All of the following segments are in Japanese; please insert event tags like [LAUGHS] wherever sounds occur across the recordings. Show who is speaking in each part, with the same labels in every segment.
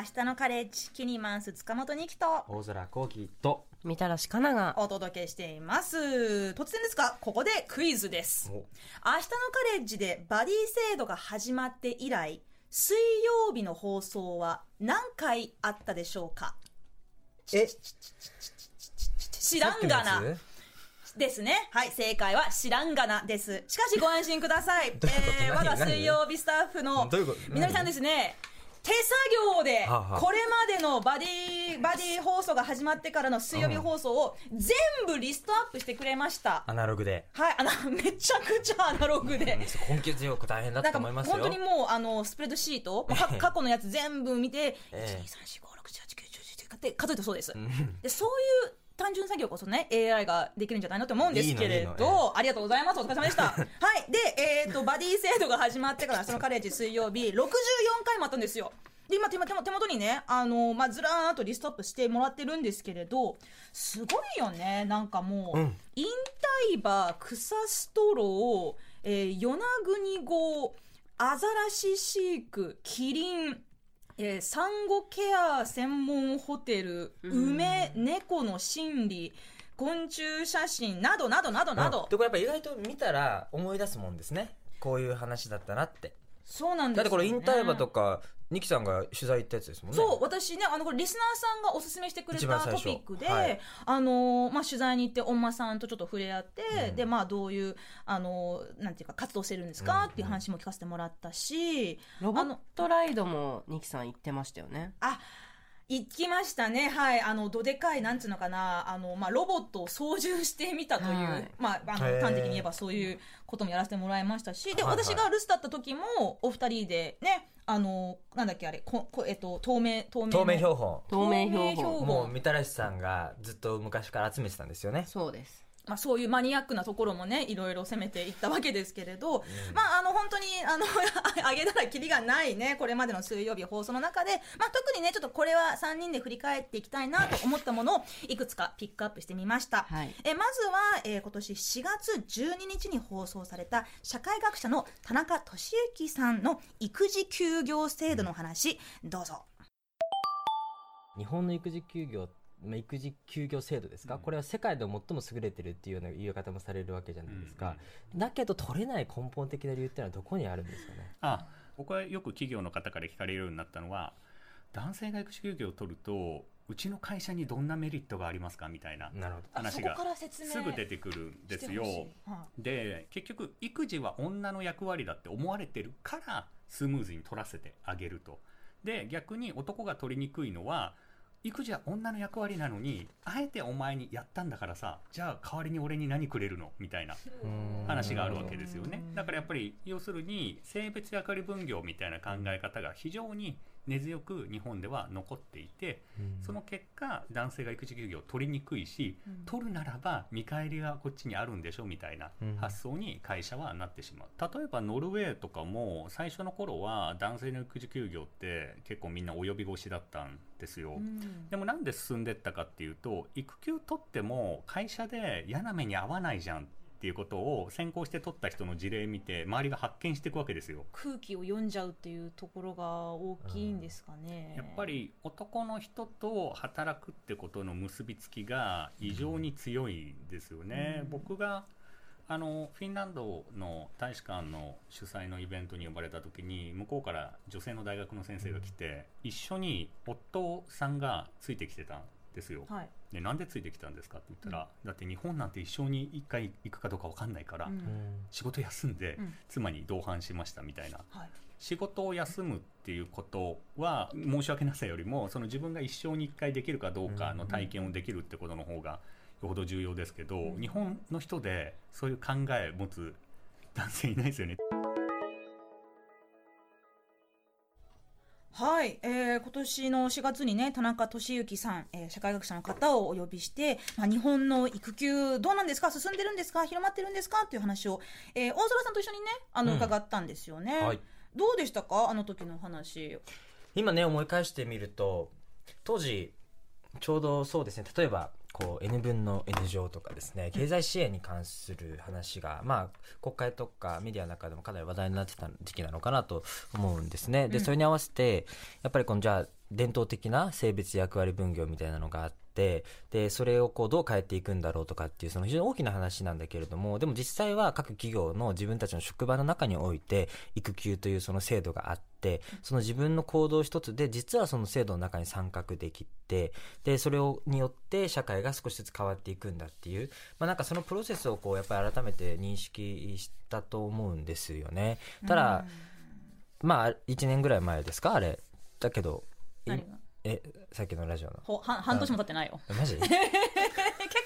Speaker 1: 明日のカレッジキニマンス塚本二木と
Speaker 2: 大空幸輝と
Speaker 3: みたらしかなが
Speaker 1: お届けしています。突然ですがここでクイズです。
Speaker 2: お。
Speaker 1: 明日のカレッジでバディ制度が始まって以来水曜日の放送は何回あったでしょうか？
Speaker 2: え？
Speaker 1: 知らんがな。ですね。はい、正解は知らんがなです。しかしご安心ください。
Speaker 2: どう
Speaker 1: えー、我が
Speaker 2: 何
Speaker 1: 水曜日スタッフの
Speaker 2: どういうこと？
Speaker 1: みのりさんですね。手作業でこれまでのバディバディ放送が始まってからの水曜日放送を全部リストアップしてくれました。
Speaker 2: アナログで
Speaker 1: はい、あのめちゃくちゃアナログで。
Speaker 2: 根気強く大変だと思いますよ
Speaker 1: 本当にもうあのスプレッドシート、か [LAUGHS] 過去のやつ全部見て、
Speaker 2: ええ
Speaker 1: 1 2 3 4 5 6 7 8 9 10 11って数えたそうです。でそういう単純作業こそね AI ができるんじゃないのと思うんですけれど
Speaker 2: いいのい
Speaker 1: ありがとうございます。お疲れ様でした。[LAUGHS] はい。でえっ、とバディ制度が始まってからそのカレッジ水曜日64回もあったんですよ。で今手元にねあの、まあ、ずらーっとリストアップしてもらってるんですけれどすごいよね。なんかもう、
Speaker 2: うん。
Speaker 1: インタイバー草ストロー、えー、与那国号アザラシ飼育キリンえー、産後ケア専門ホテル、梅、猫の心理、昆虫写真などなどなどなど、
Speaker 2: うん。でこれやっぱ意外と見たら思い出すもんですね。こういう話だったなって
Speaker 1: そうなんですよ、ね。
Speaker 2: だってこれインタイバとかニキさんが取材行ったやつですもんね。
Speaker 1: そう、私ね、あの、これ、リスナーさんがおすすめしてくれたトピックで、
Speaker 2: はい。
Speaker 1: あのー、まあ、取材に行って、恩馬さんとちょっと触れ合って、
Speaker 2: うん。
Speaker 1: で、まあ、どういう、あのー、なんていうか、活動してるんですか、っていう話も聞かせてもらったし、
Speaker 3: ロボットライドもニキさん言ってましたよね。
Speaker 1: あ、行きましたね。はい。あの、どでかい、なんつうのかな、あの、まあ、ロボットを操縦してみたという、
Speaker 3: はい。
Speaker 1: まあ、あの、端的に言えばそういうこともやらせてもらいましたし、で、
Speaker 2: はいはい。
Speaker 1: 私が留守だった時も、お二人でね、あの、なんだっけ、あれ、ここえっと、透明、透明の。
Speaker 2: 透明標本。
Speaker 3: 透明標本。
Speaker 2: もうみたらしさんがずっと昔から集めてたんですよね。
Speaker 3: そうです
Speaker 1: まあ、そういうマニアックなところもね、いろいろ攻めていったわけですけれど、まあ、あの、本当に、あの、あげたらキリがないね、これまでの水曜日放送の中で、まあ、特にね、ちょっとこれは3人で振り返っていきたいなと思ったものを、いくつかピックアップしてみました。
Speaker 3: はい
Speaker 1: えまずは、えー今年4月12日に放送された、社会学者の田中俊之さんの育児休業制度の話、どうぞ。
Speaker 4: 日本の育児休業まあ育児休業制度ですか、これは世界で最も優れてるっていうような言い方もされるわけじゃないですか、だけど取れない根本的な理由っていうのはどこにあるんですかね？
Speaker 5: あ僕はよく企業の方から聞かれるようになったのは男性が育児休業を取るとうちの会社にどんなメリットがありますかみたいな話がすぐ出てくるんですよ。
Speaker 1: は
Speaker 5: で結局育児は女の役割だって思われてるからスムーズに取らせてあげると。で逆に男が取りにくいのは育児は女の役割なのにあえてお前にやったんだからさじゃあ代わりに俺に何くれるの？みたいな話があるわけですよね。だからやっぱり要するに性別役割分業みたいな考え方が非常に根強く日本では残っていて、その結果男性が育児休業を取りにくいし、取るならば見返りがこっちにあるんでしょみたいな
Speaker 4: うん。
Speaker 5: 発想に会社はなってしまう。例えばノルウェーとかも最初の頃は男性の育児休業って結構みんな及び腰だったんですよ、
Speaker 1: うん。
Speaker 5: でもなんで進んでったかっていうと育休取っても会社で嫌な目に遭わないじゃんっていうことを先行して取った人の事例見て周りが発見していくわけですよ。
Speaker 1: 空気を読んじゃうっていうところが大きいんですかね。
Speaker 5: やっぱり男の人と働くってことの結びつきが異常に強いですよね、
Speaker 1: うん。
Speaker 5: 僕があのフィンランドの大使館の主催のイベントに呼ばれた時に向こうから女性の大学の先生が来て、一緒に夫さんがついてきてた。んですよ、
Speaker 1: はい。
Speaker 5: でなんでついてきたんですかって言ったら、だって日本なんて一生に一回行くかどうか分かんないから、
Speaker 1: うん。
Speaker 5: 仕事休んで
Speaker 1: うん。
Speaker 5: 妻に同伴しましたみたいな。
Speaker 1: はい。
Speaker 5: 仕事を休むっていうことは申し訳なさよりもその自分が一生に一回できるかどうかの体験をできるってことの方がよほど重要ですけど、日本の人でそういう考え持つ男性いないですよね。
Speaker 1: はい、えー、今年の4月にね、田中俊之さん、えー、社会学者の方をお呼びして、まあ、日本の育休どうなんですか？進んでるんですか？広まってるんですか？っていう話を、えー、大空さんと一緒にね、あの、
Speaker 2: うん。
Speaker 1: 伺ったんですよね。
Speaker 2: はい。
Speaker 1: どうでしたか？あの時の話。
Speaker 2: 今ね、思い返してみると、当時、ちょうどそうですね、例えば、こう、N 分の N 乗とかですね、経済支援に関する話が、まあ、国会とかメディアの中でもかなり話題になってた時期なのかなと思うんですね。で、それに合わせて、やっぱりこの、じゃあ、伝統的な性別役割分業みたいなのがあってでそれをこうどう変えていくんだろうとかっていうその非常に大きな話なんだけれどもでも実際は各企業の自分たちの職場の中において育休というその制度があってその自分の行動一つで実はその制度の中に参画できてでそれをによって社会が少しずつ変わっていくんだっていう、まあ、なんかそのプロセスをこうやっぱり改めて認識したと思うんですよね。ただ、まあ1年ぐらい前ですかあれ。だけどえさっきのラジオの？
Speaker 1: ほ半半年も経ってないよ。
Speaker 2: えマジ？[LAUGHS]
Speaker 1: 結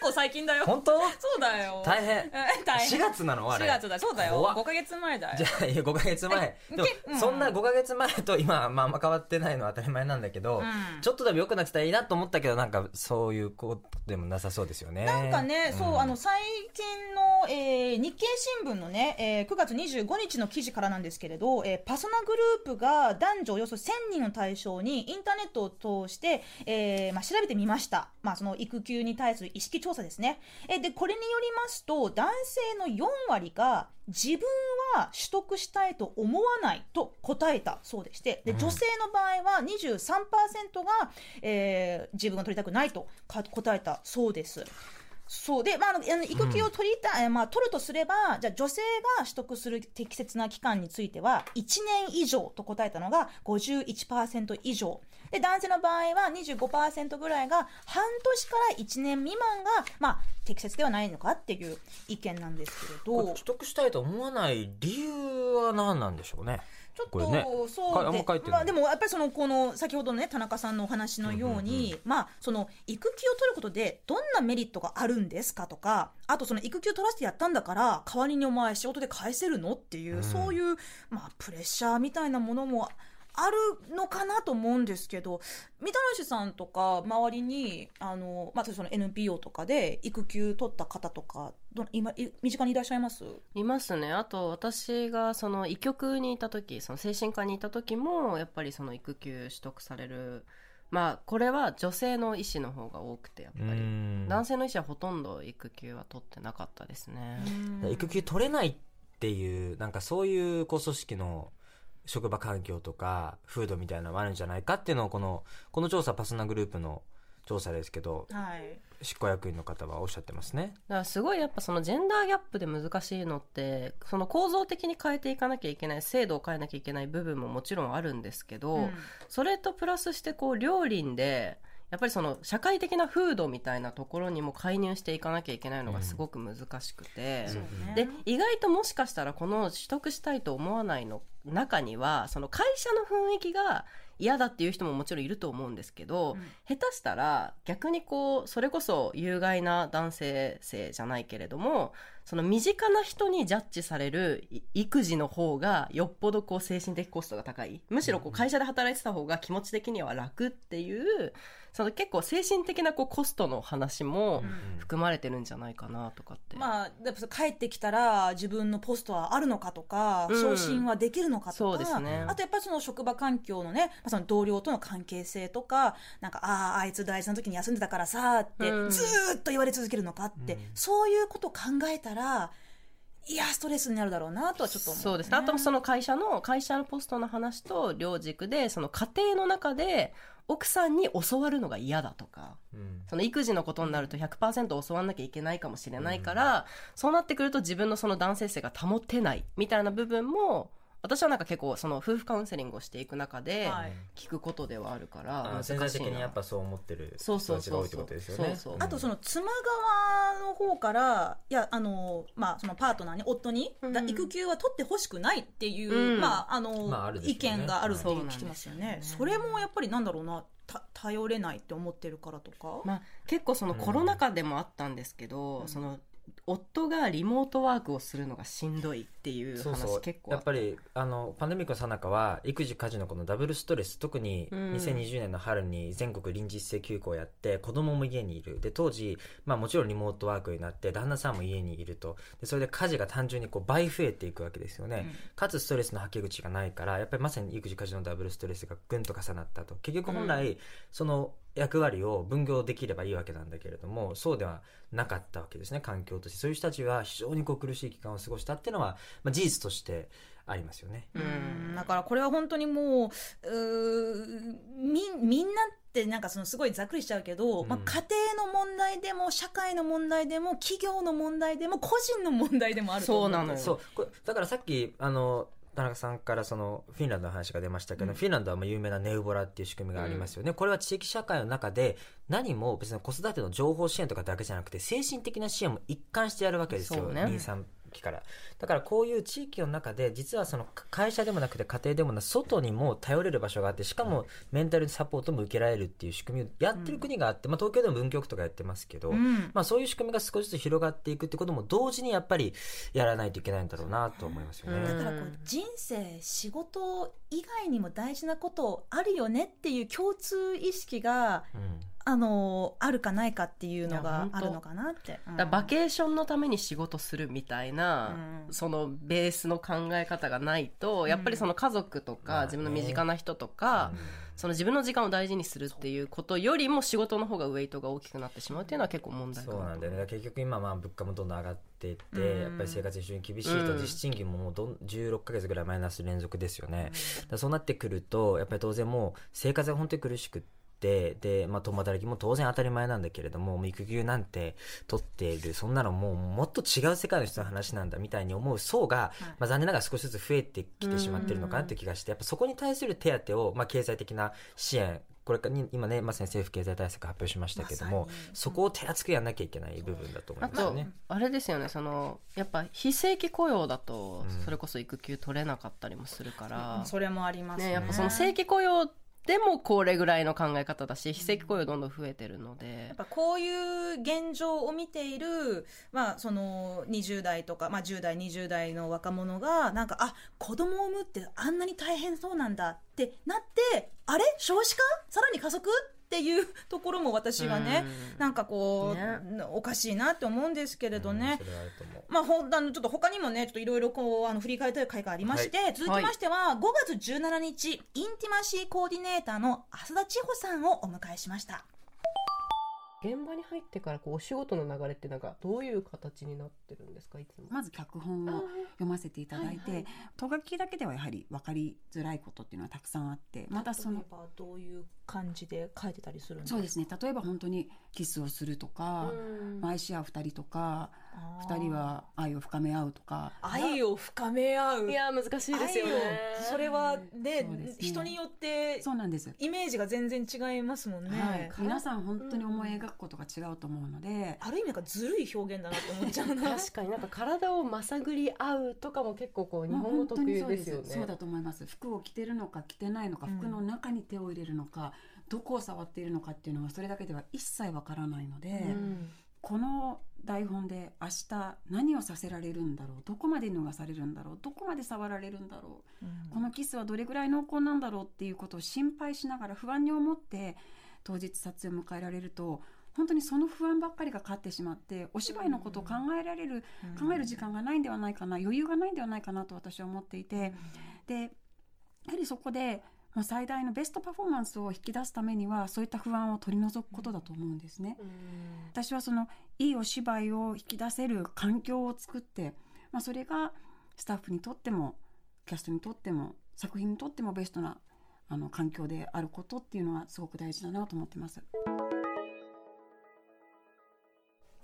Speaker 1: 構最近だよ。
Speaker 2: 本当？
Speaker 1: そうだよ。
Speaker 2: 大変。
Speaker 1: え [LAUGHS] 大変。
Speaker 2: 4月なの？あれ。
Speaker 1: 4月だ。そうだよ。
Speaker 2: 怖っ。
Speaker 1: 5ヶ月前だよ。
Speaker 2: じゃあいや5ヶ月前。でも
Speaker 1: けうん。
Speaker 2: そんな5ヶ月前と今、まあ、あんま変わってないのは当たり前なんだけど、
Speaker 1: うん。
Speaker 2: ちょっとでも良くなってたらいいなと思ったけどなんかそういうことでもなさそうですよね。
Speaker 1: なんかね、そう、
Speaker 2: ん。
Speaker 1: あの、最近の、えー日経新聞のね、えー9月25日の記事からなんですけれど、えーパソナグループが男女およそ1000人を対象にインターネットを通して、えーまあ、調べてみました。まあ、その育休に対する意識調査ですね。えーで、これによりますと、男性の4割が自分は取得したいと思わないと答えたそうでして、で、女性の場合は23%が、えー自分が取りたくないとか答えたそうです。そうで、まあ、あの育休を取りたい、えーまあ、取るとすれば、じゃあ女性が取得する適切な期間については、1年以上と答えたのが51%以上。で、男性の場合は25%ぐらいが、半年から1年未満が、まあ、適切ではないのかっていう意見なんですけれど。
Speaker 2: 取、得したいと思わない理由は何なんでしょうね？
Speaker 1: ちょっ
Speaker 2: ことれね。
Speaker 1: そう
Speaker 2: かあんま書いてない
Speaker 1: まあ、でもやっぱりそのこの先ほどのね田中さんのお話のように、まあその育休を取ることでどんなメリットがあるんですかとかあとその育休取らせてやったんだから代わりにお前仕事で返せるのっていう、
Speaker 2: うん。
Speaker 1: そういうまあプレッシャーみたいなものもあるのかなと思うんですけど三田主さんとか周りにあの、まあ、その NPO とかで育休取った方とかど今い身近にいらっしゃいます？
Speaker 3: いますね。あと私がその医局にいた時その精神科にいた時もやっぱりその育休取得される。まあこれは女性の医師の方が多くてやっぱり。
Speaker 2: ん。
Speaker 3: 男性の医師はほとんど育休は取ってなかったですね、
Speaker 2: 育休取れないっていうなんかそういうこう組織の職場環境とか風土みたいなのもあるんじゃないかっていうのをこのこの調査パスナグループの調査ですけど
Speaker 1: はい。
Speaker 2: 執行役員の方はおっしゃってますね。
Speaker 3: だからすごいやっぱそのジェンダーギャップで難しいのってその構造的に変えていかなきゃいけない制度を変えなきゃいけない部分ももちろんあるんですけど、
Speaker 1: うん。
Speaker 3: それとプラスしてこう両輪でやっぱりその社会的な風土みたいなところにも介入していかなきゃいけないのがすごく難しくて、
Speaker 1: そうね。
Speaker 3: で意外ともしかしたらこの取得したいと思わないの中にはその会社の雰囲気が嫌だっていう人ももちろんいると思うんですけど、
Speaker 1: うん。
Speaker 3: 下手したら逆にこうそれこそ有害な男性性じゃないけれどもその身近な人にジャッジされるい育児の方がよっぽどこう精神的コストが高い。むしろこう会社で働いてた方が気持ち的には楽っていうその結構精神的なこうコストの話も
Speaker 1: うん。
Speaker 3: 含まれてるんじゃないかなとかって。
Speaker 1: まあ、やっぱ帰ってきたら自分のポストはあるのかとか、
Speaker 3: うん。
Speaker 1: 昇進はできるのかとか、
Speaker 3: そうですね。
Speaker 1: あとやっぱりその職場環境のね、まあ、その同僚との関係性とか、なんか、ああ、あいつ大事な時に休んでたからさ、って、
Speaker 3: うん。
Speaker 1: ずーっと言われ続けるのかって、
Speaker 2: うん。
Speaker 1: そういうことを考えたら、いや、ストレスになるだろうなとはちょっと思う、
Speaker 3: そうですね。あとその会社の、会社のポストの話と両軸で、その家庭の中で奥さんに教わるのが嫌だとか、
Speaker 2: うん。
Speaker 3: その育児のことになると100%教わんなきゃいけないかもしれないから、そうなってくると自分のその男性性が保てないみたいな部分も、私はなんか結構その夫婦カウンセリングをしていく中で
Speaker 1: はい。
Speaker 3: 聞くことではあるから、
Speaker 2: あ
Speaker 3: 難しいな
Speaker 2: 潜在的にやっぱそう思ってる
Speaker 3: そう
Speaker 2: 人
Speaker 3: そうそうそう。
Speaker 2: たちが多いってことですよね。
Speaker 3: そうそう
Speaker 1: あとその妻側の方から、いや、あの、まあ、そのパートナーに、夫に、
Speaker 3: うん。
Speaker 1: だ育休は取ってほしくないっていう、
Speaker 3: うん。
Speaker 1: まあ、あの、
Speaker 2: まああるでしょうね。
Speaker 1: 意見があるっていう
Speaker 3: そうなん。です
Speaker 1: 聞きますよね。
Speaker 3: よね。
Speaker 1: それもやっぱりなんだろうな、た頼れないって思ってるからとか？
Speaker 3: まあ、結構そのコロナ禍でもあったんですけど、
Speaker 1: うん。
Speaker 3: その夫がリモートワークをするのがしんどいっていう話
Speaker 2: そうそう。
Speaker 3: 結構あ
Speaker 2: やっぱりあのパンデミックの最中は育児家事のこのダブルストレス特に
Speaker 3: うん。
Speaker 2: 2020年の春に全国臨時一斉休校をやって子供も家にいる。で当時、まあ、もちろんリモートワークになって旦那さんも家にいると。でそれで家事が単純にこう倍増えていくわけですよね、かつストレスのはけ口がないからやっぱりまさに育児家事のダブルストレスがぐんと重なったと。結局本来、その役割を分業できればいいわけなんだけれどもそうではなかったわけですね環境として。そういう人たちは非常にこう苦しい期間を過ごしたっていうのは、まあ、事実としてありますよね。
Speaker 1: うん。だからこれは本当にもううーみみんなってなんかそのすごいざっくりしちゃうけど、
Speaker 2: うん。
Speaker 1: まあ、家庭の問題でも社会の問題でも企業の問題でも個人の問題でもあると思う。ん
Speaker 3: そうなのよ。
Speaker 2: そう。これだからさっきあの田中さんからそのフィンランドの話が出ましたけど、フィンランドはまあ有名なネウボラっていう仕組みがありますよね、これは地域社会の中で何も別に子育ての情報支援とかだけじゃなくて精神的な支援も一貫してやるわけですよ、
Speaker 3: ね。
Speaker 2: 23期から。だからこういう地域の中で実はその会社でもなくて家庭でもなく外にも頼れる場所があってしかもメンタルサポートも受けられるっていう仕組みをやってる国があって、まあ、東京でも文京区とかやってますけど、
Speaker 1: うん。
Speaker 2: まあ、そういう仕組みが少しずつ広がっていくってことも同時にやっぱりやらないといけないんだろうなと思いますよね。
Speaker 3: うん。
Speaker 1: だからこう人生仕事以外にも大事なことあるよねっていう共通意識が
Speaker 2: うん
Speaker 1: あのあるかないかっていうのがあるのかなって。うん。
Speaker 3: バケーションのために仕事するみたいな、
Speaker 1: うん。
Speaker 3: そのベースの考え方がないとやっぱりその家族とか、自分の身近な人とか、その自分の時間を大事にするっていうことよりも仕事の方がウェイトが大きくなってしまうっていうのは結構問題かな。
Speaker 2: そうなんだよね。結局今まあ物価もどんどん上がっていって、
Speaker 1: うん。
Speaker 2: やっぱり生活非常に厳しいと
Speaker 3: うん
Speaker 2: 実質賃金ももうどん16ヶ月ぐらいマイナス連続ですよね、そうなってくるとやっぱり当然もう生活が本当に苦しくってで、まあ、共働きも当然当たり前なんだけれども育休なんて取っているそんなのもうもっと違う世界の人の話なんだみたいに思う層が、まあ、残念ながら少しずつ増えてきてしまってるのかなっていう気がしてやっぱそこに対する手当を、まあ、経済的な支援これからに今ねまさに政府経済対策発表しましたけども、そこを手厚くやんなきゃいけない部分だと思いますよね。
Speaker 3: あれですよねそのやっぱ非正規雇用だと
Speaker 2: うん
Speaker 3: それこそ育休取れなかったりもするから、
Speaker 1: それもありますね。
Speaker 3: ね、やっぱその正規雇用でもこれぐらいの考え方だし非正規雇用どんどん増えてるので。
Speaker 1: やっぱこういう現状を見ている、まあ、その20代とか、まあ、10代20代の若者がなんかあ子供を産むってあんなに大変そうなんだってなってあれ？少子化？さらに加速？っていうところも私はね、
Speaker 3: うん。
Speaker 1: なんかこう、
Speaker 3: ね。
Speaker 1: おかしいなって思うんですけれどね。
Speaker 2: うん
Speaker 1: まあ、ほんあのちょっと他にもねちょっといろいろこうあの振り返りたい回がありまして、続きましては、5月17日インティマシーコーディネーターの浅田千穂さんをお迎えしました。
Speaker 3: 現場に入ってからこうお仕事の流れってなんかどういう形になってるんですかいつも。
Speaker 6: まず脚本を読ませていただいて、
Speaker 1: はいはい。
Speaker 6: とがきだけではやはり分かりづらいことっていうのはたくさんあってまたその
Speaker 1: 例えばどういう感じで書いてたりするんですか
Speaker 6: そうですね例えば本当にキスをするとか、まあ愛し合う2人とか
Speaker 1: あー
Speaker 6: 2人は愛を深め合うとか。
Speaker 1: 愛を深め合う。
Speaker 3: いや難しいですよね。
Speaker 1: 愛をそれはね
Speaker 6: ね。
Speaker 1: 人によって
Speaker 6: そうなんです、
Speaker 1: イメージが全然違いますもんね、
Speaker 6: はい、皆さん本当に思い描くことが違うと思うので、
Speaker 1: ある意味なんかずるい表現だなって思っちゃうな。[LAUGHS]
Speaker 3: 確かになんか体をまさぐり合うとかも結構こう日本語特有ですよね。
Speaker 6: そうだと思います。服を着てるのか着てないのか
Speaker 1: うん。
Speaker 6: 服の中に手を入れるのか、どこを触っているのかっていうのはそれだけでは一切わからないので、
Speaker 3: うん
Speaker 6: この台本で明日何をさせられるんだろう？どこまで脱がされるんだろう？どこまで触られるんだろう、このキスはどれぐらい濃厚なんだろうっていうことを心配しながら不安に思って当日撮影を迎えられると本当にその不安ばっかりが勝ってしまってお芝居のことを考えられる、考える時間がないんではないかな余裕がないんではないかなと私は思っていて、でやはりそこで、まあ、最大のベストパフォーマンスを引き出すためにはそういった不安を取り除くことだと思うんですね。私はそのいいお芝居を引き出せる環境を作って、まあ、それがスタッフにとってもキャストにとっても作品にとってもベストなあの環境であることっていうのはすごく大事だなと思ってます。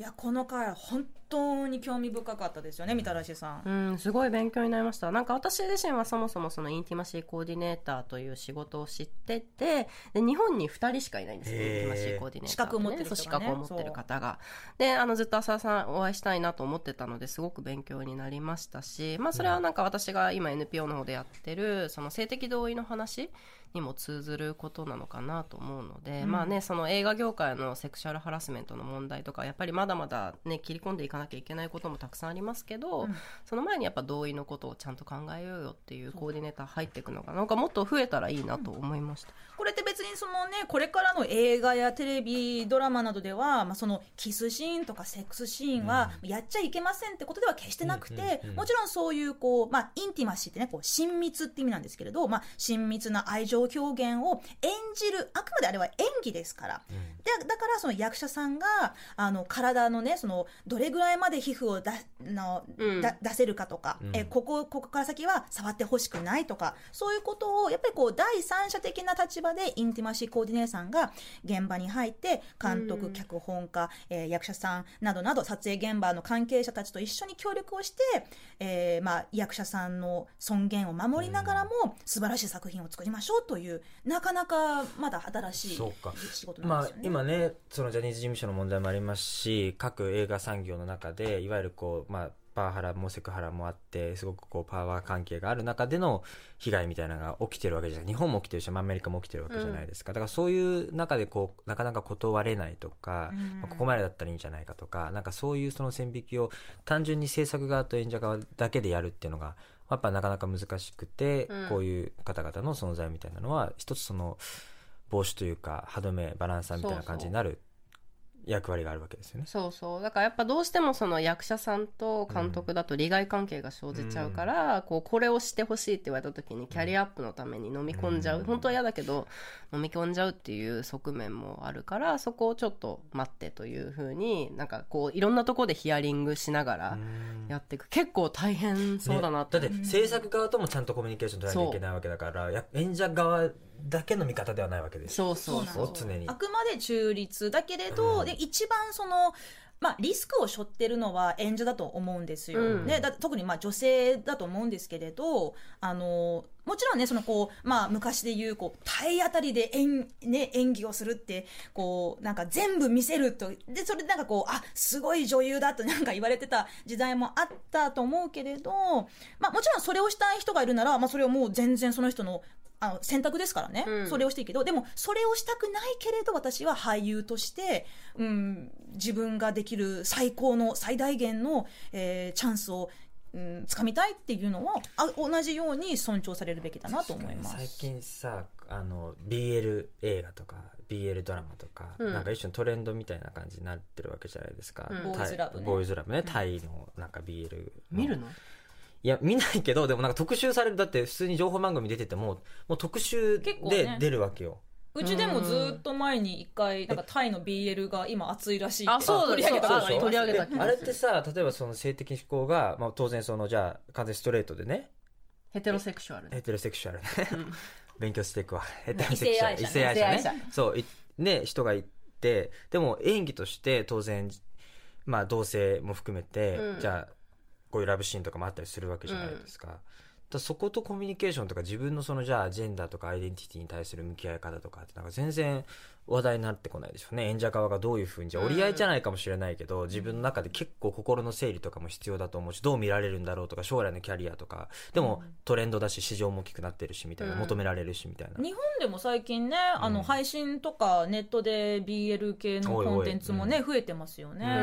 Speaker 1: いやこの回本当に興味深かったですよねみたらしさん、
Speaker 3: うん、すごい勉強になりました。なんか私自身はそもそもそのインティマシーコーディネーターという仕事を知ってて、で日本に2人しかいないんですよ、インティマシーコーディネーター、
Speaker 1: 資格を持ってるね。
Speaker 3: 資格を持ってる方が。で、あのずっと浅田さんお会いしたいなと思ってたのですごく勉強になりましたし、まあそれはなんか私が今 NPO の方でやってるその性的同意の話にも通ずることなのかなと思うので、
Speaker 1: うん。
Speaker 3: まあね、その映画業界のセクシャルハラスメントの問題とか、やっぱりまだまだね、切り込んでいかなきゃいけないこともたくさんありますけど、
Speaker 1: うん
Speaker 3: その前にやっぱ同意のことをちゃんと考えようよっていうコーディネーター入っていくのがなんかもっと増えたらいいなと思いました。
Speaker 1: これって別にそのねこれからの映画やテレビドラマなどでは、まあ、そのキスシーンとかセックスシーンはやっちゃいけませんってことでは決してなくて、
Speaker 2: うんうんうん。
Speaker 1: もちろんそういうこう、まあ、インティマシーってねこう親密って意味なんですけれど、まあ、親密な愛情表現を演じるあくまであれは演技ですから。でだからその役者さんがあの体のねそのどれぐらいまで皮膚をだの、
Speaker 3: うん。
Speaker 1: だ出せるかとか、
Speaker 2: うん。
Speaker 1: えここここから先は触ってほしくないとかそういうことをやっぱりこう第三者的な立場でインティマシーコーディネーターさんが現場に入って監督、
Speaker 3: うん。
Speaker 1: 脚本家、えー役者さんなどなど撮影現場の関係者たちと一緒に協力をして、えーまあ、役者さんの尊厳を守りながらも、素晴らしい作品を作りましょうというなかなかまだ新しい仕事なん
Speaker 2: まあ
Speaker 1: ですよね。
Speaker 2: 今ねそのジャニーズ事務所の問題もありますし各映画産業の中でいわゆるこうまあパワハラもセクハラもあってすごくこうパワー関係がある中での被害みたいなのが起きてるわけじゃない。日本も起きてるしまあアメリカも起きてるわけじゃないですか、だからそういう中でこうなかなか断れないとか、
Speaker 1: うん
Speaker 2: まあここまでだったらいいんじゃないかとかなんかそういうその線引きを単純に制作側と演者側だけでやるっていうのがやっぱなかなか難しくて、
Speaker 3: うん。
Speaker 2: こういう方々の存在みたいなのは一つその防止というか歯止めバランサーみたいな感じになる役割があるわけですよね。
Speaker 3: そうそう。だからやっぱどうしてもその役者さんと監督だと利害関係が生じちゃうから、こうこれをしてほしいって言われた時にキャリアアップのために飲み込んじゃう、
Speaker 2: うん。
Speaker 3: 本当は嫌だけど飲み込んじゃうっていう側面もあるからそこをちょっと待ってというふうになんかこういろんなところでヒアリングしながらやっていく。結構大変そうだなって、
Speaker 2: ね。だって制作側ともちゃんとコミュニケーション取らなきゃいけないわけだからや演者側だけの見方ではないわけです。よ
Speaker 3: そうそうそう。
Speaker 2: 常に。
Speaker 1: あくまで中立だけれど、
Speaker 2: うん。
Speaker 1: で一番その、まあ、リスクを背負ってるのは演者だと思うんですよ。
Speaker 3: うん。
Speaker 1: ね、だ特にまあ女性だと思うんですけれどあのもちろんねそのこう、まあ、昔で言うこう体当たりで演,、ね、演技をするってこうなんか全部見せるとでそれでなんかこうあすごい女優だとなんか言われてた時代もあったと思うけれど、まあ、もちろんそれをしたい人がいるなら、まあ、それをもう全然その人のあの選択ですからね、
Speaker 3: うん。
Speaker 1: それをしていいけど。でもそれをしたくないけれど私は俳優として、うん、自分ができる最高の最大限の、えーチャンスを、うん、掴みたいっていうのはあ同じように尊重されるべきだなと思います。
Speaker 2: 最近さあの BL 映画とか BL ドラマとか、
Speaker 3: うん。
Speaker 2: なんか一種のトレンドみたいな感じになってるわけじゃないですか、
Speaker 3: うん。
Speaker 1: ボーイズラブね。
Speaker 2: ボーイズラブね。タイのなんか BL
Speaker 3: 見るの？
Speaker 2: いや見ないけどでもなんか特集されるだって普通に情報番組出ててももう特集で出るわけよ、
Speaker 1: うちでもずっと前に一回なんかタイの BL が今熱いらしいって
Speaker 3: あそうだ
Speaker 1: 取り上げた
Speaker 3: 取り上げた
Speaker 2: あれってさ例えばその性的指向が、まあ、当然そのじゃあ完全にストレートでね
Speaker 3: ヘテロセクシュアル。
Speaker 2: ヘテロセクシュアルね。
Speaker 3: うん。
Speaker 2: 勉強していくわ。ヘテロセクシュアル。
Speaker 1: 異性愛者ね。
Speaker 2: 異性愛者ね。そういね人がいてでも演技として当然まあ同性も含めて、
Speaker 3: うん。
Speaker 2: じゃあこういうラブシーンとかもあったりするわけじゃないですか,、だからそことコミュニケーションとか自分のそのじゃあジェンダーとかアイデンティティに対する向き合い方とかってなんか全然話題になってこないでしょうね。演者側がどういうふうにじゃあ折り合いじゃないかもしれないけど、自分の中で結構心の整理とかも必要だと思うしどう見られるんだろうとか将来のキャリアとか。でもトレンドだし市場も大きくなってるしみたいな、
Speaker 3: うん。
Speaker 2: 求められるしみたいな、
Speaker 1: 日本でも最近ね、あの
Speaker 2: うん
Speaker 1: 配信とかネットで BL 系のコンテンツもね増えてますよね。
Speaker 2: うん。
Speaker 3: う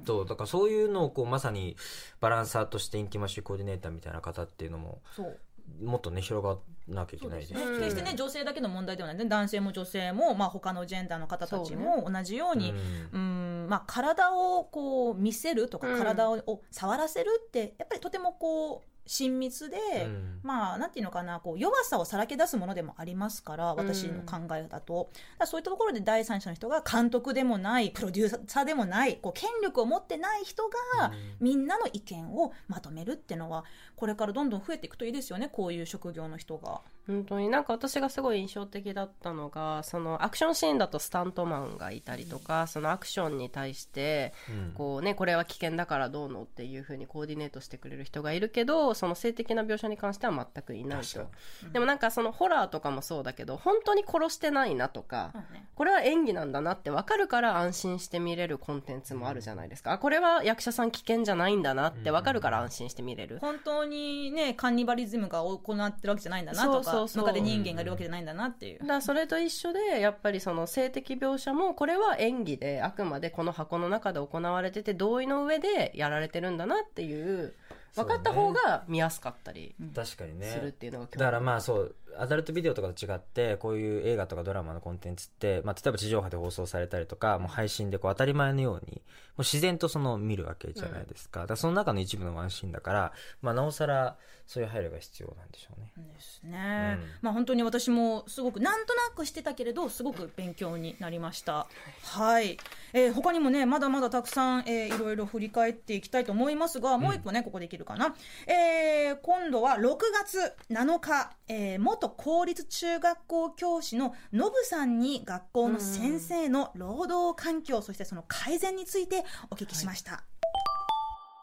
Speaker 3: ん。
Speaker 2: そうだからそういうのをこうまさにバランサーとしてインティマシーコーディネーターみたいな方っていうのも
Speaker 1: そう。
Speaker 2: もっとね広がらなきゃいけないです。し
Speaker 1: ですね。決してね女性だけの問題ではない。ね男性も女性も、まあ、他のジェンダーの方たちも同じように
Speaker 2: うん。
Speaker 1: うん。まあ、体をこう見せるとか、
Speaker 3: うん。
Speaker 1: 体をを触らせるってやっぱりとてもこう親密で、
Speaker 2: うん。
Speaker 1: まあなんていうのかなこう弱さをさらけ出すものでもありますから私の考えだと、だそういったところで第三者の人が監督でもないプロデューサーでもないこう権力を持ってない人が、みんなの意見をまとめるっていうのはこれからどんどん増えていくといいですよねこういう職業の人が。
Speaker 3: 本当に。なんか私がすごい印象的だったのがそのアクションシーンだとスタントマンがいたりとかそのアクションに対して
Speaker 2: うん。
Speaker 3: こうねこれは危険だからどうのっていう風にコーディネートしてくれる人がいるけどその性的な描写に関しては全くいないと。
Speaker 2: 確か
Speaker 3: でもなんかそのホラーとかもそうだけど本当に殺してないなとか、
Speaker 1: うん。ね
Speaker 3: これは演技なんだなって分かるから安心して見れるコンテンツもあるじゃないですか、あこれは役者さん危険じゃないんだなって分かるから安心して見れる、
Speaker 1: 本当にねカンニバリズムが行ってるわけじゃないんだなとかムカデ人間がいるわけじゃないんだなっていう。
Speaker 3: だ。からそれと一緒でやっぱりその性的描写もこれは演技であくまでこの箱の中で行われてて同意の上でやられてるんだなっていう分かった方が見やすかったり
Speaker 2: 確かにね。
Speaker 3: するっていうのが
Speaker 2: だからまあそうアダルトビデオとかと違ってこういう映画とかドラマのコンテンツって、まあ、例えば地上波で放送されたりとかもう配信でこう当たり前のようにもう自然とその見るわけじゃないですか,、だからその中の一部のワンシーンだから、まあ、なおさらそういう配慮が必要なんでしょうね。
Speaker 1: ですね、
Speaker 2: うん。
Speaker 1: まあ本当に私もすごくなんとなくしてたけれどすごく勉強になりました。はい、えー他にもねまだまだたくさん、えーいろいろ振り返っていきたいと思いますがもう一個ね、ここできるかな、えー今度は6月7日、えー元公立中学校教師のノブさんに学校の先生の労働環境、そしてその改善についてお聞きしました、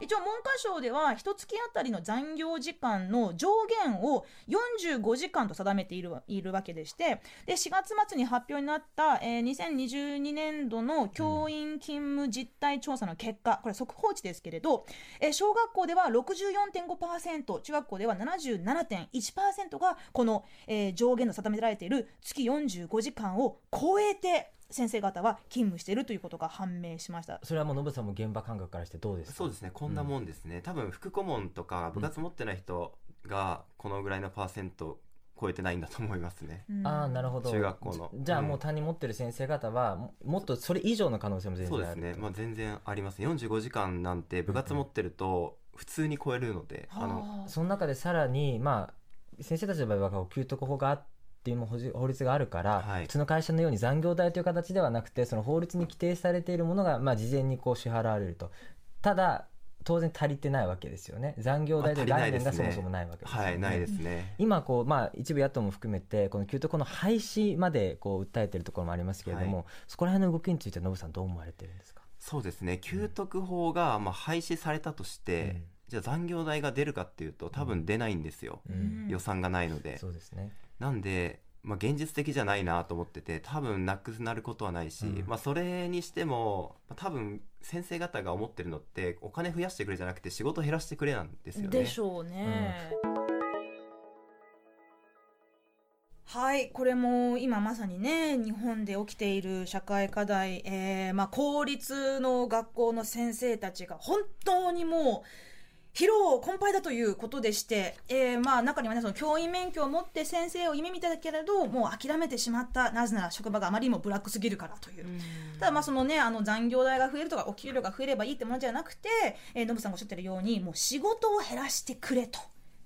Speaker 1: 一応文科省では一月あたりの残業時間の上限を45時間と定めているわいるわけでしてで4月末に発表になった、えー2022年度の教員勤務実態調査の結果これ速報値ですけれど、えー小学校では64.5%中学校では77.1%がこの、えー上限の定められている月45時間を超えて先生方は勤務しているということが判明しました。
Speaker 2: それはもうノブさんも現場感覚からしてどうですか？
Speaker 7: そうですね。こんなもんですね、多分副顧問とか部活持ってない人がこのぐらいのパーセント超えてないんだと思いますね、
Speaker 1: うん。
Speaker 2: ああなるほど。
Speaker 7: 中学校の。
Speaker 2: じじゃあ
Speaker 7: うん。
Speaker 2: もう担任持ってる先生方はももっとそれ以上の可能性も全
Speaker 7: そうですね。まあ全然あります45時間なんて部活持ってると普通に超えるので、あ。の
Speaker 1: はあ
Speaker 2: その中でさらにまあ先生たちの場合は給特法があっていうも法律があるから、
Speaker 7: はい。
Speaker 2: 普通の会社のように残業代という形ではなくてその法律に規定されているものが、まあ、事前にこう支払われると。ただ当然足りてないわけですよね。残業代という概念がそもそもないわけですよね。
Speaker 7: はいないですね、
Speaker 2: 今こう、まあ、一部野党も含めてこの給特法の廃止までこう訴えているところもありますけれども、
Speaker 7: はい。
Speaker 2: そこら辺の動きについてはノブさんどう思われてるんですか、
Speaker 7: そうですね。給特法がまあ廃止されたとして、
Speaker 2: うん。
Speaker 7: じゃあ残業代が出るかっていうと多分出ないんですよ、
Speaker 2: うん。
Speaker 7: 予算がないので。
Speaker 2: そうですね
Speaker 7: なんで、まあ、現実的じゃないなと思ってて多分なくなることはないし、
Speaker 2: うん
Speaker 7: まあ、それにしてもまあ多分先生方が思ってるのってお金増やしてくれじゃなくて仕事減らしてくれなんですよね。
Speaker 1: でしょうね。はい、これも今まさにね、日本で起きている社会課題、えーまあ、公立の学校の先生たちが本当にもう、疲労困憊だということでして、えーまあ中にはね、その教員免許を持って先生を夢見てたけれど、もう諦めてしまった。なぜなら職場があまりにもブラックすぎるからという。ただまあそのね、あの残業代が増えるとかお給料が増えればいいってものじゃなくて、えー、ノブさんがおっしゃってるように、もう仕事を減らしてくれと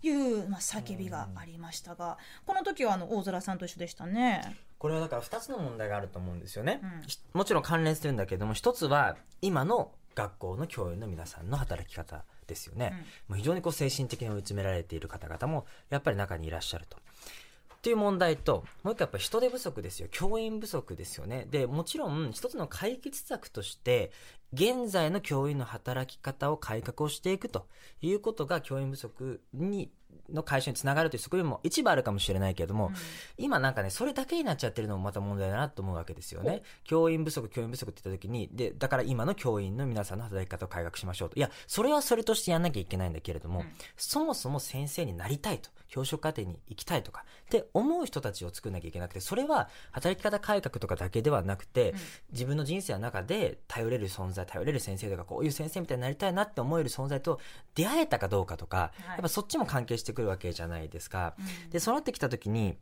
Speaker 1: いう、まあ、叫びがありましたが、この時はあの大空さんと一緒でしたね。
Speaker 2: これはだから2つの問題があると思うんですよね、
Speaker 1: うん
Speaker 2: ひもちろん関連してるんだけども一つは今の学校の教員の皆さんの働き方ですよね、もう非常にこう精神的に追い詰められている方々もやっぱり中にいらっしゃると。っていう問題ともう一個やっぱり人手不足ですよ。教員不足ですよね。でもちろん一つの解決策として現在の教員の働き方を改革をしていくということが教員不足にの解消につながるという側面も一部あるかもしれないけれども、今なんかね、それだけになっちゃってるのもまた問題だなと思うわけですよね。教員不足、教員不足って言った時に、で、だから今の教員の皆さんの働き方を改革しましょうと。いや、それはそれとしてやんなきゃいけないんだけれども、
Speaker 1: うん
Speaker 2: そもそも先生になりたいと。教職課程に行きたいとかって思う人たちを作んなきゃいけなくて、それは働き方改革とかだけではなくて、
Speaker 1: うん
Speaker 2: 自分の人生の中で頼れる存在、頼れる先生とか、こういう先生みたいになりたいなって思える存在と出会えたかどうかとか、
Speaker 1: はい
Speaker 2: やっぱそっちも関係してくるわけじゃないですか。
Speaker 1: うん。
Speaker 2: で、そうなってきたときに、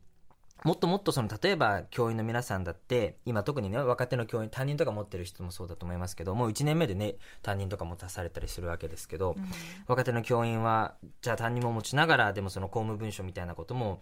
Speaker 2: もっともっとその、例えば教員の皆さんだって、今特にね、若手の教員、担任とか持ってる人もそうだと思いますけど、もう1年目でね、担任とか持たされたりするわけですけど、若手の教員は、じゃあ担任も持ちながら、でもその公務文書みたいなことも、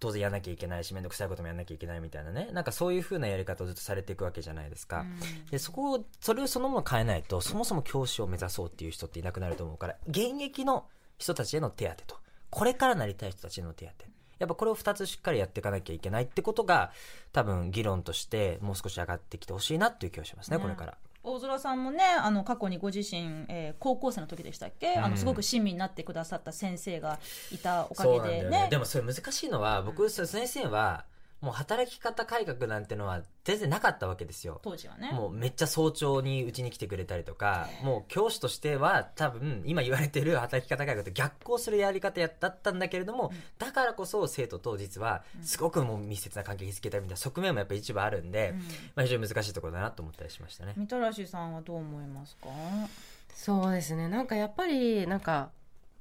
Speaker 2: 当然やらなきゃいけないし、めんどくさいこともやらなきゃいけないみたいなね、なんかそういう風なやり方をずっとされていくわけじゃないですか。で、そこを、それをそのまま変えないと、そもそも教師を目指そうっていう人っていなくなると思うから、現役の人たちへの手当と、これからなりたい人たちへの手当。やっぱこれを2つしっかりやっていかなきゃいけないってことが、多分議論としてもう少し上がってきてほしいなっていう気がしますね、
Speaker 1: ね。
Speaker 2: これから。
Speaker 1: 大空さんもねあの過去にご自身、えー高校生の時でしたっけ、あのすごく親身になってくださった先生がいたおかげでね。
Speaker 2: でもそれ難しいのは、僕、先生は、もう働き方改革なんてのは全然なかったわけですよ。
Speaker 1: 当時はね。
Speaker 2: もうめっちゃ早朝にうちに来てくれたりとか、もう教師としては多分今言われてる働き方改革と逆行するやり方やだったんだけれども、だからこそ生徒と実はすごくもう密接な関係を築けたみたいな側面もやっぱり一部あるんで、
Speaker 1: うん。
Speaker 2: まあ非常に難しいところだなと思ったりしましたね。
Speaker 1: みたらしさんはどう思いますか？
Speaker 3: そうですね。なんかやっぱりなんか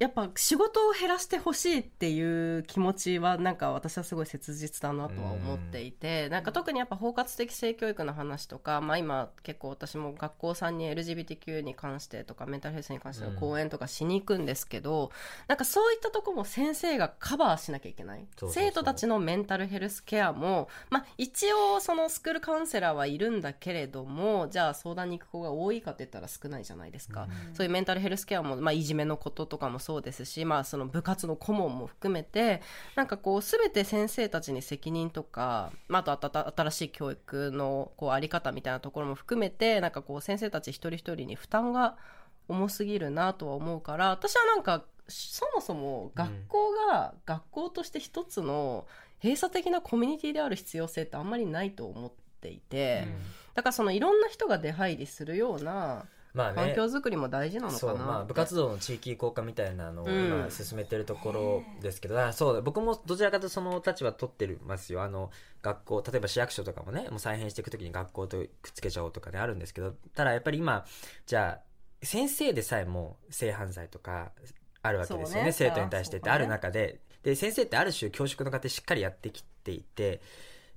Speaker 3: やっぱ仕事を減らしてほしいっていう気持ちはなんか私はすごい切実だなとは思っていて、なんか特にやっぱ包括的性教育の話とか、まあ今結構私も学校さんに LGBTQ に関してとかメンタルヘルスに関しての講演とかしに行くんですけど、なんかそういったとこも先生がカバーしなきゃいけない。生徒たちのメンタルヘルスケアも、まあ一応そのスクールカウンセラーはいるんだけれども、じゃあ相談に行く子が多いかって言ったら少ないじゃないですか。そういうメンタルヘルスケアも、まあいじめのこととかもそうですし、まあその部活の顧問も含めて、なんかこうすべて先生たちに責任とか、まああと新しい教育のこうあり方みたいなところも含めて、なんかこう先生たち一人一人に負担が重すぎるなとは思うから、私はなんかそもそも学校が学校として一つの閉鎖的なコミュニティである必要性ってあんまりないと思っていて、だからそのいろんな人が出入りするような
Speaker 2: まあね。
Speaker 3: 環境づくりも大事なのかな
Speaker 2: そうまあ、部活動の地域移行化みたいなのを
Speaker 3: うん。
Speaker 2: 今進めてるところですけど、だからそう僕もどちらかというとその立場取ってますよあの学校例えば市役所とかもねもう再編していくときに学校とくっつけちゃおうとかねあるんですけどただやっぱり今じゃあ先生でさえも性犯罪とかあるわけですよね
Speaker 3: ね。
Speaker 2: 生徒に対してってある中で。で先生ってある種教職の過程しっかりやってきていて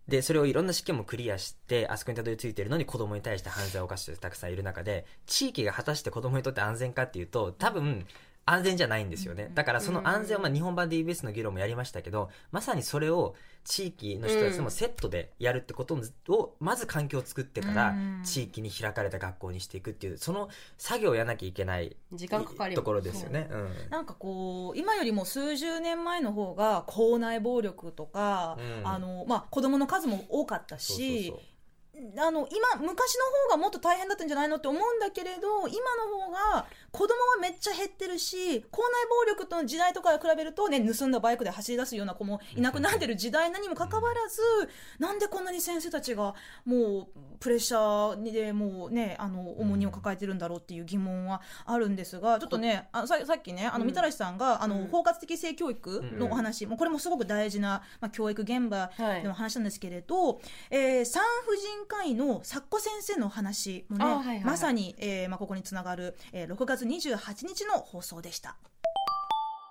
Speaker 2: で、それをいろんな試験もクリアして、あそこにたどり着いているのに子供に対して犯罪を犯してるたくさんいる中で、地域が果たして子供にとって安全かっていうと、多分、安全じゃないんですよね。だからその安全は、まあ日本版 DBS の議論もやりましたけど、まさにそれを地域の人たちともセットでやるってことを、まず環境を作ってから
Speaker 1: うん、
Speaker 2: 地域に開かれた学校にしていくっていう、その作業をやらなきゃいけない
Speaker 3: 時間かかります
Speaker 2: ところですよね。う。ん。
Speaker 1: なんかこう今よりも数十年前の方が校内暴力とか、
Speaker 2: うん。
Speaker 1: あのまあ、子供の数も多かった
Speaker 2: そう
Speaker 1: し
Speaker 2: そうそう。
Speaker 1: あの今昔の方がもっと大変だったんじゃないのって思うんだけれど今の方が子供はめっちゃ減ってるし校内暴力との時代とか比べるとね盗んだバイクで走り出すような子もいなくなってる時代なにもかかわらずなんでこんなに先生たちがもうプレッシャーでもうねあの重荷を抱えてるんだろうっていう疑問はあるんですがちょっとねあささっきねあのみたらしさんがあの包括的性教育のお話もうこれもすごく大事なまあ教育現場
Speaker 3: はい。
Speaker 1: の話なんですけれど、えー産婦人科医のサッコ先生の話もね、
Speaker 3: あはいはいはい。
Speaker 1: まさに、えーまあ、ここにつながる、えー6月28日の放送でした。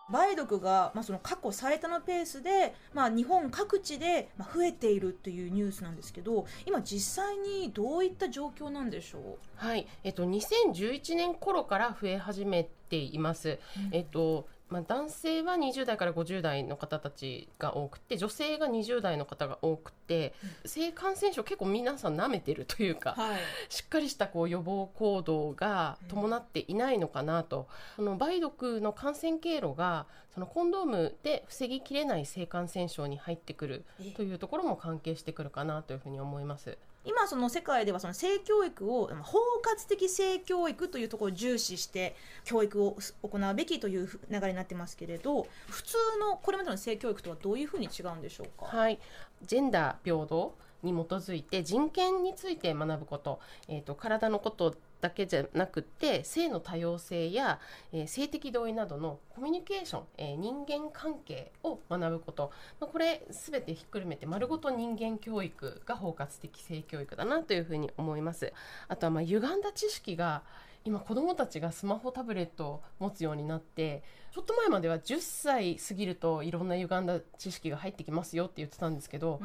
Speaker 1: 梅毒が、まあ、その過去最多のペースで、まあ、日本各地で、まあ、増えているっていうニュースなんですけど今実際にどういった状況なんでしょう？
Speaker 8: はい、えっと、2011年頃から増え始めています。えっとまあ、男性は20代から50代の方たちが多くて女性が20代の方が多くて、性感染症結構皆さん舐めてるというか、
Speaker 1: はい。
Speaker 8: しっかりしたこう予防行動が伴っていないのかなと、その梅毒の感染経路がそのコンドームで防ぎきれない性感染症に入ってくるというところも関係してくるかなというふうに思います。
Speaker 1: 今その世界ではその性教育を包括的性教育というところを重視して教育を行うべきという流れになってますけれど普通のこれまでの性教育とはどういうふうに違うんでしょうか、
Speaker 8: はい、ジェンダー平等に基づいて人権について学ぶこと,、えー、と体のことだけじゃなくって性の多様性や、えー性的同意などのコミュニケーション、えー人間関係を学ぶこと、まあ、これ全てひっくるめて丸ごと人間教育が包括的性教育だなというふうに思います。あとはまあ歪んだ知識が今子どもたちがスマホタブレットを持つようになってちょっと前までは10歳過ぎるといろんな歪んだ知識が入ってきますよって言ってたんですけど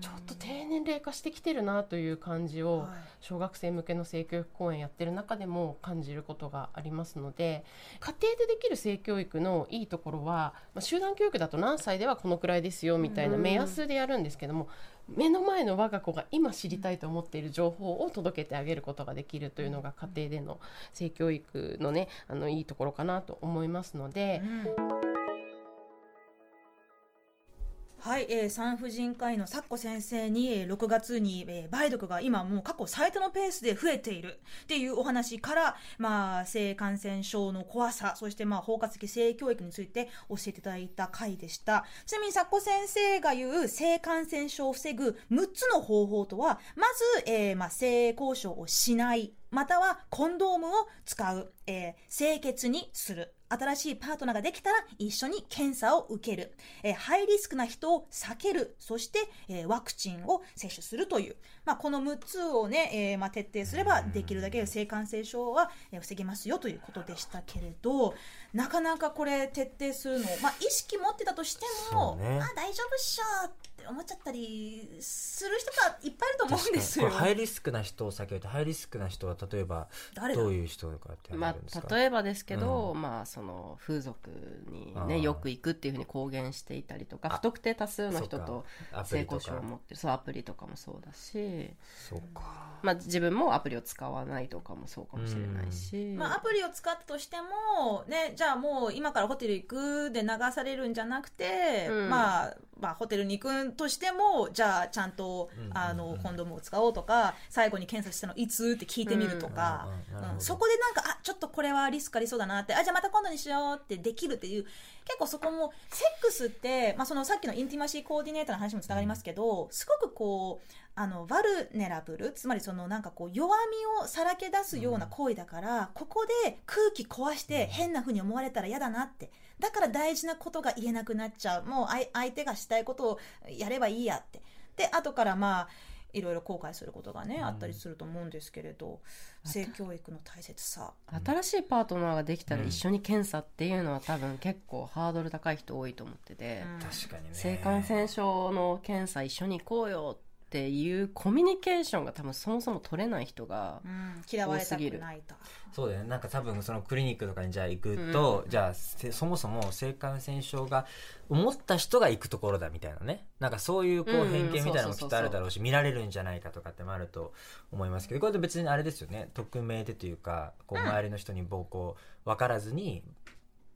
Speaker 8: ちょっと低年齢化してきてるなという感じを
Speaker 1: はい
Speaker 8: 小学生向けの性教育講演やってる中でも感じることがありますので家庭でできる性教育のいいところは、まあ、集団教育だと何歳ではこのくらいですよみたいな目安でやるんですけども目の前の我が子が今知りたいと思っている情報を届けてあげることができるというのが家庭での性教育のねあのいいところかなと思いますので。
Speaker 1: はい、えー産婦人科医のサッコ先生に、えー6月に、えー梅毒が今もう過去最多のペースで増えているっていうお話から、まあ、性感染症の怖さ、そしてまあ包括的性教育について教えていただいた回でした。ちなみにサッコ先生が言う性感染症を防ぐ6つの方法とは、まず、えーまあ、性交渉をしない。またはコンドームを使う、えー清潔にする。新しいパートナーができたら一緒に検査を受ける、えーハイリスクな人を避ける。そして、えーワクチンを接種するという、まあ、この6つをね、えーまあ、徹底すればできるだけ性感染症はえー防げますよということでしたけれどなかなかこれ徹底するの、まあ、意識持ってたとしても、
Speaker 2: ね。
Speaker 1: あ大丈夫っしょって思っちゃったりする人がいっぱいいると思うんですよ。
Speaker 2: ハイリスクな人を避けるとハイリスクな人は例えばどういう人とかってあ
Speaker 3: ま
Speaker 2: るんですか、
Speaker 3: あ、例えばですけど、
Speaker 2: う
Speaker 3: まあ、その風俗に、ね、よく行くっていうふうに公言していたりとか
Speaker 2: あ
Speaker 3: 不特定多数の人と性交渉を持ってる。そうアプリとかもそうだし、
Speaker 2: そうか。
Speaker 3: まあ、自分もアプリを使わないとかもそうかもしれないし、
Speaker 1: まあ、アプリを使ったとしても、ね、じゃあもう今からホテル行くで流されるんじゃなくて、
Speaker 3: うん。
Speaker 1: まあ、まあ、ホテルに行くとしても、じゃあちゃんと、
Speaker 2: うん
Speaker 1: あの、コンドームを使おうとか、最後に検査したのいつって聞いてみるとか、
Speaker 2: うん
Speaker 1: そこでなんか、あ、ちょっとこれはリスクありそうだなって、あ、じゃあまた今度にしようってできるっていう、結構そこも、セックスって、まあそのさっきのインティマシーコーディネーターの話もつながりますけど、すごくこう、あの、バルネラブル、つまりそのなんかこう、弱みをさらけ出すような行為だから、ここで空気壊して変な風に思われたら嫌だなって。だから大事なことが言えなくなっちゃう。もう相相手がしたいことをやればいいやって。で、後からまあ、いろいろ後悔することがね、あったりすると思うんですけれど、性教育の大切さ。
Speaker 3: 新しいパートナーができたら
Speaker 2: うん
Speaker 3: 一緒に検査っていうのは多分結構ハードル高い人多いと思ってて、
Speaker 2: 確かにね
Speaker 3: 性感染症の検査一緒に行こうよっていうコミュニケーションが多分そもそも取れない人が
Speaker 1: うん、嫌われたくないと。
Speaker 2: そうだよね。なんか多分そのクリニックとかにじゃあ行くと、じゃあせそもそも性感染症が思った人が行くところだみたいなね。なんかそういうこう
Speaker 3: うん
Speaker 2: 偏見みたいなのもきっとあるだろうし見られるんじゃないかとかってもあると思いますけどこれって別にあれですよね。匿名でというかこう周りの人に暴行分からずに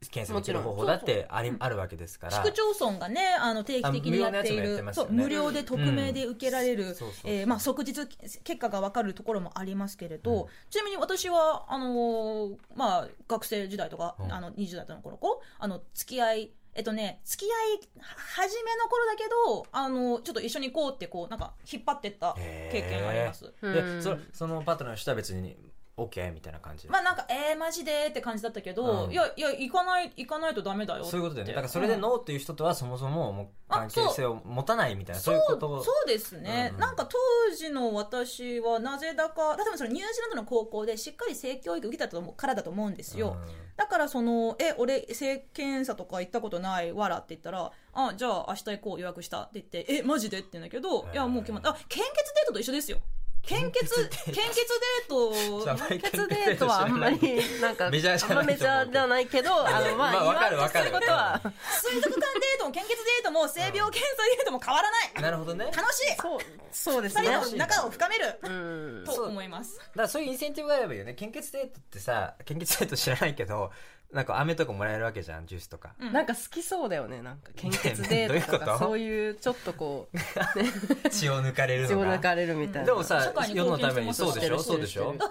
Speaker 2: 検査できる方法だってありあるわけですから。
Speaker 1: 市区町村がね、あの定期的にやっている、
Speaker 2: ね。
Speaker 1: そう無料で匿名で受けられる、即日結果がわかるところもありますけれど、
Speaker 2: うん。
Speaker 1: ちなみに私はあのーまあ学生時代とか、
Speaker 2: うん。
Speaker 1: あの20代の頃こあの付き合いえっとね、付き合い初めの頃だけど、あの、ちょっと一緒に行こうって、こう、なんか、引っ張ってった経験があります。
Speaker 3: うん
Speaker 2: でそそのパートナーの人は別に OK みたいな感じで。
Speaker 1: まあなんか、えー、マジでって感じだったけど、
Speaker 2: うん。
Speaker 1: いや、いや、行かない、行かないとダメだよ。
Speaker 2: そういうことだよね。だからそれでノーっていう人とはそもそももう関係性を持たないみたいなそういうこと。を
Speaker 1: そうですね、
Speaker 2: うん
Speaker 1: なんか当時の私はなぜだか例えばそのニュージーランドの高校でしっかり性教育受けたと思うからだと思うんですよ、だからその「え俺性検査とか行ったことないわら」って言ったら「あじゃあ明日行こう予約した」って言って「えマジで?」って言うんだけど「いやもう決まった。あ献血デートと一緒ですよ献血献血デート。
Speaker 3: 献血デート。はあんまりなんか
Speaker 2: メジャーじゃない
Speaker 3: あんまメジャーじゃないけどあのまあ言わんとすることは
Speaker 1: 水族館デートも献血デートも性病検査デートも変わらない。
Speaker 2: なるほどね。だか
Speaker 1: 楽しい。
Speaker 3: そうそうです
Speaker 1: 二
Speaker 3: ね
Speaker 1: 仲を深める。
Speaker 3: うん。
Speaker 1: と思います
Speaker 2: らそういうインセンティブがあればいいよね。献血デートってさ献血デート知らないけどなんか飴とかもらえるわけじゃんジュースとか。
Speaker 1: うん。
Speaker 3: なんか好きそうだよねなんか。献血デートと
Speaker 2: どういうこと？
Speaker 3: かそういうちょっとこう [LAUGHS]
Speaker 2: 血を抜かれる
Speaker 3: 血を抜かれるみたいな。
Speaker 2: でもさ
Speaker 1: 社会に
Speaker 2: 世の
Speaker 1: 貢献
Speaker 2: ためにそうでしょ？そうでしょ？
Speaker 1: 性病検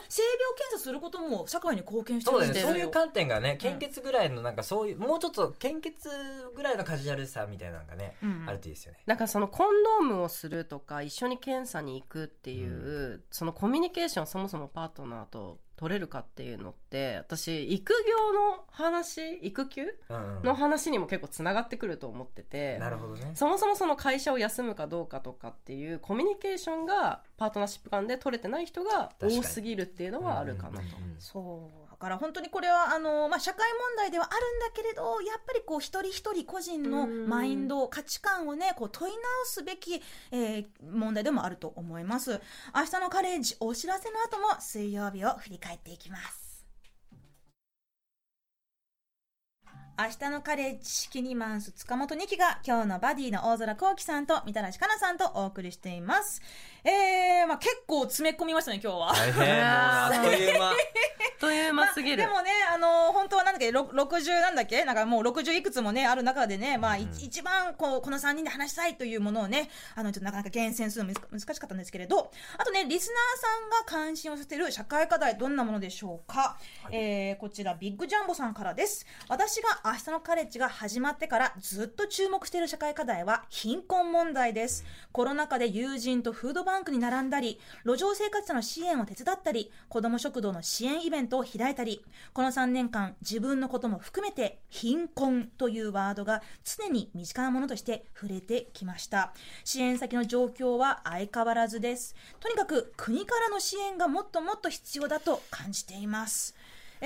Speaker 1: 査することも社会に貢献して
Speaker 2: そう
Speaker 1: るんですよ。
Speaker 2: だよねそういう観点がね献血ぐらいのなんかそういうもうちょっと献血ぐらいのカジュアルさみたいなのがね
Speaker 1: うん
Speaker 2: あるといいですよね。
Speaker 3: なんかそのコンドームをするとか一緒に検査に行くっていう、そのコミュニケーションをそもそもパートナーと取れるかっていうのって私育業の話育休
Speaker 2: うんうん。
Speaker 3: の話にも結構つながってくると思ってて、
Speaker 2: なるほどね。
Speaker 3: そもそもその会社を休むかどうかとかっていうコミュニケーションがパートナーシップ間で取れてない人が多すぎるっていうのはあるかなと。
Speaker 2: うんうんうん。
Speaker 1: そう。だから本当にこれはあの、まあ、社会問題ではあるんだけれどやっぱりこう一人一人個人のマインド価値観をねこう問い直すべき、えー問題でもあると思います。明日のカレッジお知らせの後も水曜日を振り返っていきます。明日のカレッジキニマンス塚本二期が今日のバディの大空幸輝さんとみたらしかなさんとお送りしていますえー、まあ結構詰め込みましたね今日は。
Speaker 2: 大変。もう [LAUGHS] あっという間。
Speaker 3: という間すぎる。
Speaker 1: でもね、あの本当はなんだっけ、ろ60なんだっけなんかもう60いくつもね、ある中でね、まあ、い一番こう、この3人で話したいというものをね、あの、ちょっとなかなか厳選するの難難しかったんですけれど、あとね、リスナーさんが関心を寄せている社会課題、どんなものでしょうか、えーこちら、ビッグジャンボさんからです。私が明日のカレッジが始まってからずっと注目している社会課題は貧困問題です。コロナ禍で友人とフードバンクに並んだり、路上生活者の支援を手伝ったり、子ども食堂の支援イベントを開いたり、この3年間自分のことも含めて貧困というワードが常に身近なものとして触れてきました。支援先の状況は相変わらずです。とにかく国からの支援がもっともっと必要だと感じています。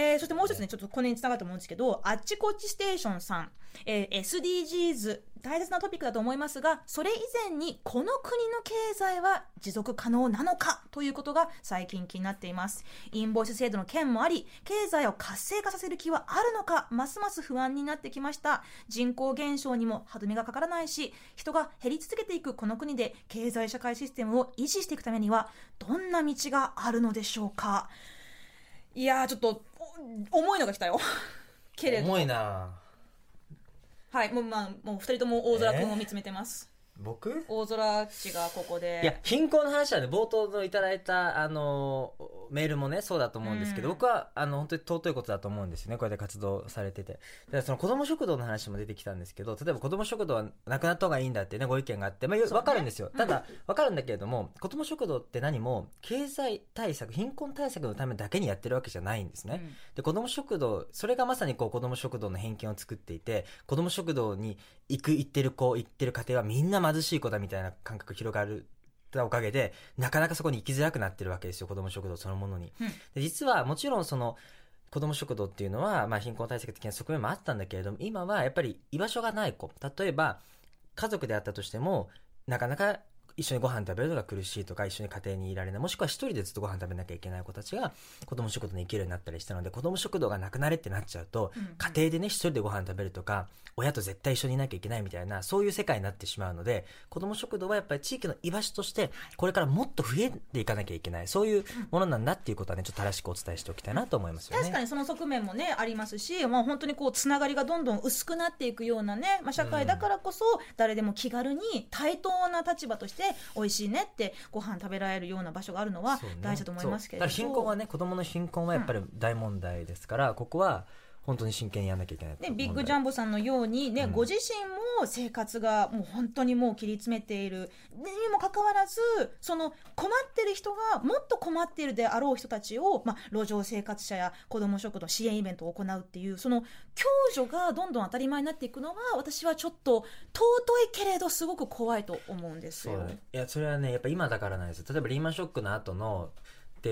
Speaker 1: えーそしてもう一つね、ちょっとこれにつながると思うんですけど、あっちこっちステーションさん、えー SDGs、大切なトピックだと思いますが、それ以前にこの国の経済は持続可能なのかということが最近気になっています。インボイス制度の件もあり、経済を活性化させる気はあるのか、ますます不安になってきました。人口減少にも歯止めがかからないし、人が減り続けていくこの国で経済社会システムを維持していくためには、どんな道があるのでしょうか。いやちょっと重いのが来たよ。[LAUGHS] けれど。
Speaker 2: 重いな
Speaker 1: はいもうまあもう二人とも大空君を見つめてます、
Speaker 2: 僕？
Speaker 1: 大空っちがここで。
Speaker 2: いや貧困の話はね冒頭のいただいたあのメールもねそうだと思うんですけど、
Speaker 1: うん。
Speaker 2: 僕はあの本当に尊いことだと思うんですよねこうやって活動されてて。だその子ども食堂の話も出てきたんですけど例えば子ども食堂はなくなった方がいいんだってねご意見があって、まあ、分かるんですよ、ただ分かるんだけれども子ども食堂って何も経済対策貧困対策のためだけにやってるわけじゃないんですね、で子ども食堂それがまさにこう子ども食堂の偏見を作っていて子ども食堂に行く行ってる子行ってる家庭はみんな貧しい子だみたいな感覚広がるたおかげでなかなかそこに行きづらくなってるわけですよ子ども食堂そのものに、
Speaker 1: うん。
Speaker 2: で実はもちろんその子ども食堂っていうのは、まあ、貧困対策的な側面もあったんだけれども今はやっぱり居場所がない子。例えば家族であったとしてもなかなか一緒にご飯食べるのが苦しいとか一緒に家庭にいられないもしくは一人でずっとご飯食べなきゃいけない子たちが子ども食堂に行けるようになったりしたので子ども食堂がなくなれってなっちゃうと、
Speaker 1: うん
Speaker 2: 家庭でね一人でご飯食べるとか親と絶対一緒にいなきゃいけないみたいなそういう世界になってしまうので子ども食堂はやっぱり地域の居場所としてこれからもっと増えていかなきゃいけないそういうものなんだっていうことはねちょっと正しくお伝えしておきたいなと思いますよね。
Speaker 1: 確かにその側面もねありますし、まあ、本当にこうつながりがどんどん薄くなっていくようなね、まあ、社会だからこそ誰でも気軽に対等な立場として美味しいねってご飯食べられるような場所があるのは大事だと思いますけれど。
Speaker 2: そう。だから貧困はね子どもの貧困はやっぱり大問題ですから、ここは本当に真剣にやらなきゃいけない
Speaker 1: ね、ビッグジャンボさんのようにね、
Speaker 2: うん。
Speaker 1: ご自身も生活がもう本当にもう切り詰めている。にもかかわらずその困ってる人がもっと困っているであろう人たちを、まあ、路上生活者や子ども食堂支援イベントを行うっていうその共助がどんどん当たり前になっていくのは私はちょっと尊いけれどすごく怖いと思うんですよ。
Speaker 2: いやそれはねやっぱ今だからなんですよ。例えばリーマンショックの後の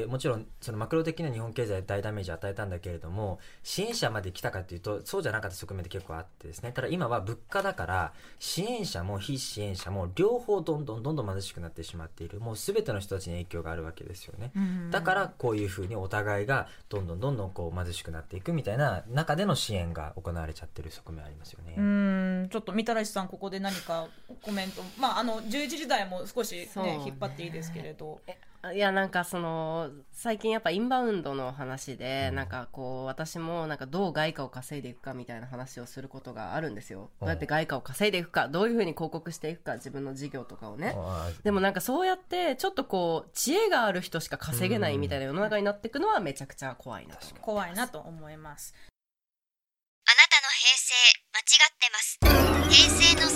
Speaker 2: でもちろんそのマクロ的な日本経済大ダメージを与えたんだけれども支援者まで来たかというとそうじゃなかった側面で結構あってですね。ただ今は物価だから支援者も非支援者も両方どんどんどんどん貧しくなってしまっている。もう全ての人たちに影響があるわけですよね。
Speaker 1: うん。
Speaker 2: だからこういうふうにお互いがどんどんどんどんこう貧しくなっていくみたいな中での支援が行われちゃってる側面ありますよね。
Speaker 1: うーん。ちょっとみたらしさんここで何かコメントまああの11時台も少し、
Speaker 3: ね
Speaker 1: ね。引っ張っていいですけれど
Speaker 3: いやなんかその最近やっぱインバウンドの話で、
Speaker 2: うん。
Speaker 3: なんかこう私もなんかどう外貨を稼いでいくかみたいな話をすることがあるんですよ。どうやって外貨を稼いでいくかどういうふうに広告していくか自分の事業とかをね。でもなんかそうやってちょっとこう知恵がある人しか稼げないみたいな世の中になっていくのはめちゃくちゃ怖いなと
Speaker 1: 怖いなと思います。
Speaker 9: あなたの平成間違ってます。平成の